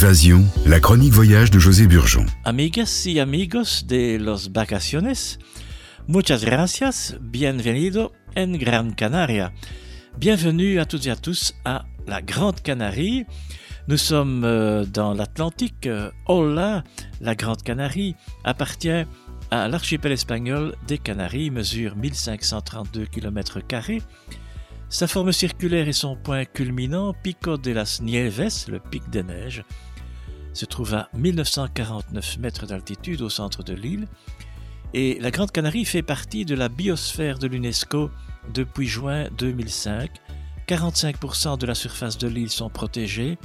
Évasion, la chronique voyage de José Burgeon. Amigas y amigos de los vacaciones, muchas gracias, bienvenido en Gran Canaria. Bienvenue à toutes et à tous à la Grande Canarie. Nous sommes euh, dans l'Atlantique. Hola, la Grande Canarie appartient à l'archipel espagnol des Canaries, mesure 1532 km. Sa forme circulaire et son point culminant, Pico de las Nieves, le pic des neiges, se trouve à 1949 mètres d'altitude au centre de l'île. Et la Grande Canarie fait partie de la biosphère de l'UNESCO depuis juin 2005. 45% de la surface de l'île sont protégées.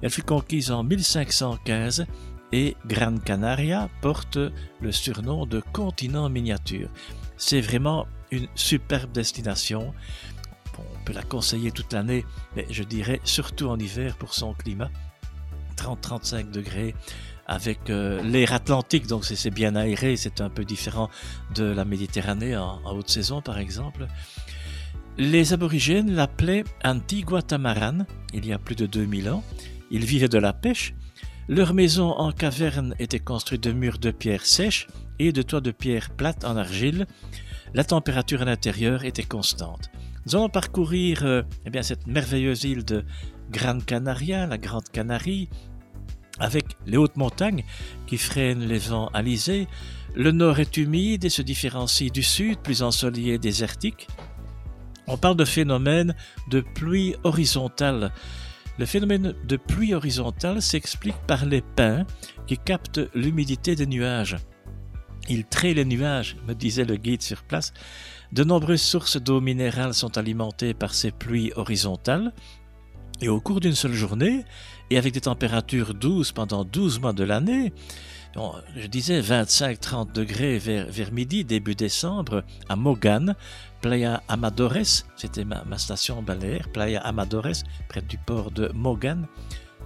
Elle fut conquise en 1515 et Gran Canaria porte le surnom de continent miniature. C'est vraiment une superbe destination on peut la conseiller toute l'année, mais je dirais surtout en hiver pour son climat. 30-35 degrés avec euh, l'air atlantique, donc c'est bien aéré, c'est un peu différent de la Méditerranée en, haute saison par exemple. Les aborigènes l'appelaient Antigua Tamaran il y a plus de 2000 ans. Ils vivaient de la pêche. Leur maison en caverne était construite de murs de pierre sèche et de toits de pierre plate en argile. La température à l'intérieur était constante. Nous allons parcourir euh, eh bien, cette merveilleuse île de Gran Canaria, la Grande Canarie, avec les hautes montagnes qui freinent les vents alisés. Le nord est humide et se différencie du sud, plus ensoleillé et désertique. On parle de phénomène de pluie horizontale. Le phénomène de pluie horizontale s'explique par les pins qui captent l'humidité des nuages. Ils traient les nuages, me disait le guide sur place, de nombreuses sources d'eau minérale sont alimentées par ces pluies horizontales, et au cours d'une seule journée, et avec des températures douces pendant 12 mois de l'année, je disais 25-30 degrés vers, midi, début décembre, à Mogan, Playa Amadores, c'était ma, station balnéaire, Playa Amadores, près du port de Mogan,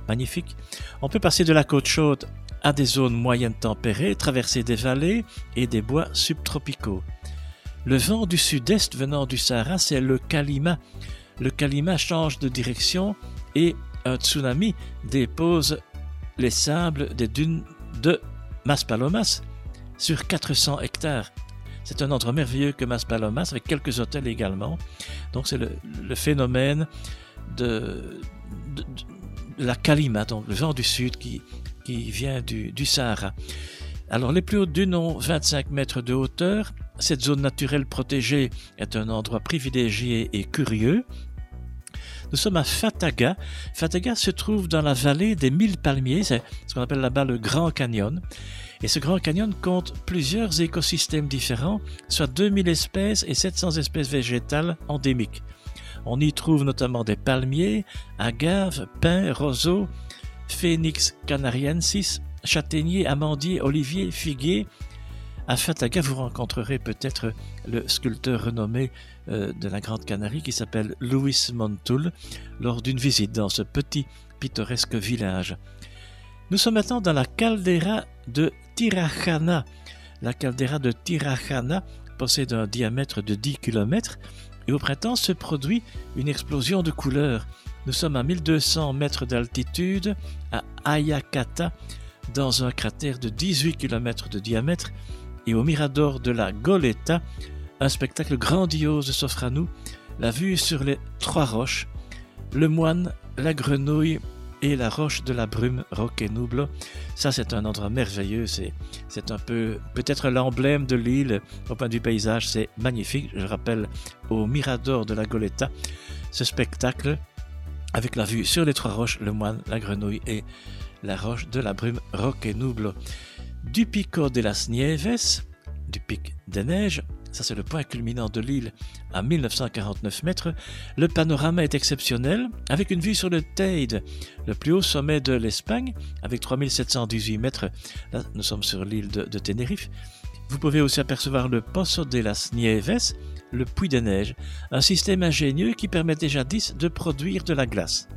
magnifique. On peut passer de la côte chaude à des zones moyennes tempérées, traverser des vallées et des bois subtropicaux. Le vent du sud-est venant du Sahara, c'est le Kalima. Le Kalima change de direction et un tsunami dépose les sables des dunes de Maspalomas sur 400 hectares. C'est un endroit merveilleux que Maspalomas, avec quelques hôtels également. Donc c'est le, phénomène de, la Kalima, donc le vent du sud qui, qui vient du, du Sahara. Alors les plus hautes dunes ont 25 mètres de hauteur cette zone naturelle protégée est un endroit privilégié et curieux. Nous sommes à Fataga. Fataga se trouve dans la vallée des mille palmiers, c'est ce qu'on appelle là-bas le Grand Canyon. Et ce Grand Canyon compte plusieurs écosystèmes différents, soit 2000 espèces et 700 espèces végétales endémiques. On y trouve notamment des palmiers, agaves, pins, roseaux, phoenix canariensis, châtaigniers, amandiers, oliviers, figuiers, à Fataga, vous rencontrerez peut-être le sculpteur renommé euh, de la Grande Canarie qui s'appelle Louis Montoul lors d'une visite dans ce petit pittoresque village. Nous sommes maintenant dans la caldeira de Tirajana. La caldeira de Tirajana possède un diamètre de 10 km et au printemps se produit une explosion de couleurs. Nous sommes à 1200 mètres d'altitude à Ayakata dans un cratère de 18 km de diamètre et au Mirador de la Goleta, un spectacle grandiose s'offre à nous, la vue sur les trois roches, le moine, la grenouille et la roche de la brume, Roque Nublo. Ça, c'est un endroit merveilleux. C'est, un peu, peut-être l'emblème de l'île au point du paysage. C'est magnifique. Je rappelle au Mirador de la Goleta, ce spectacle avec la vue sur les trois roches, le moine, la grenouille et la roche de la brume, Roque Nublo du Pico de las Nieves, du pic des neiges, ça c'est le point culminant de l'île à 1949 mètres, le panorama est exceptionnel avec une vue sur le Teide, le plus haut sommet de l'Espagne avec 3718 mètres. Là, nous sommes sur l'île de, de, Tenerife. Vous pouvez aussi apercevoir le Pozo de las Nieves, le puits des neiges, un système ingénieux qui permet jadis de produire de la glace.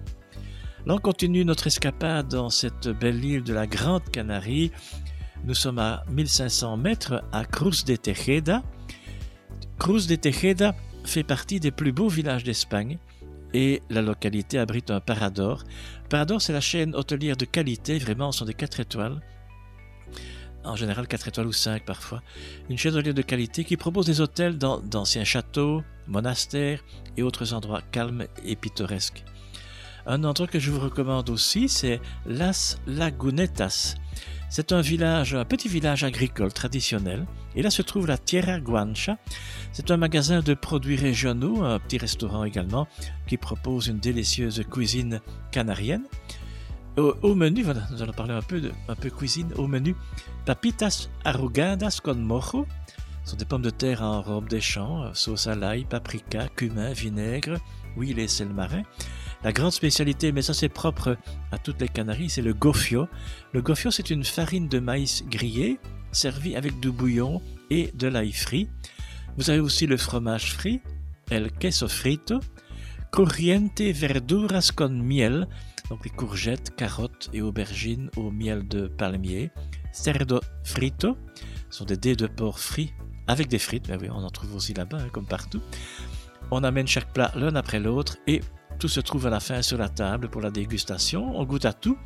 Là, on continue notre escapade dans cette belle île de la Grande Canarie nous sommes à 1500 mètres à Cruz de Tejeda. Cruz de Tejeda fait partie des plus beaux villages d'Espagne et la localité abrite un Parador. Parador, c'est la chaîne hôtelière de qualité, vraiment, ce sont des 4 étoiles. En général, 4 étoiles ou 5 parfois. Une chaîne hôtelière de qualité qui propose des hôtels dans d'anciens châteaux, monastères et autres endroits calmes et pittoresques. Un endroit que je vous recommande aussi, c'est Las Lagunetas. C'est un village, un petit village agricole traditionnel. Et là se trouve la Tierra Guancha. C'est un magasin de produits régionaux, un petit restaurant également, qui propose une délicieuse cuisine canarienne. Au, menu, voilà, nous allons parler un peu de un peu cuisine. Au menu, papitas arrugadas con mojo. Ce sont des pommes de terre en robe des champs, sauce à l'ail, paprika, cumin, vinaigre, huile et sel marin. La grande spécialité, mais ça c'est propre à toutes les Canaries, c'est le gofio. Le gofio, c'est une farine de maïs grillée, servie avec du bouillon et de l'ail frit. Vous avez aussi le fromage frit, el queso frito, corriente verduras con miel, donc les courgettes, carottes et aubergines au miel de palmier, cerdo frito, ce sont des dés de porc frits avec des frites, mais oui, on en trouve aussi là-bas, hein, comme partout. On amène chaque plat l'un après l'autre et tout se trouve à la fin sur la table pour la dégustation. On goûte à tout.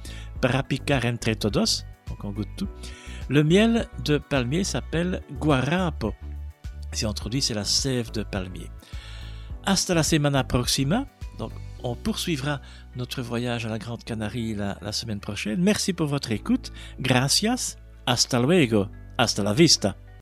Para picar entre todos. Donc on goûte tout. Le miel de palmier s'appelle guarapo. Si on traduit, c'est la sève de palmier. Hasta la semana próxima. Donc on poursuivra notre voyage à la Grande Canarie la semaine prochaine. Merci pour votre écoute. Gracias. Hasta luego. Hasta la vista.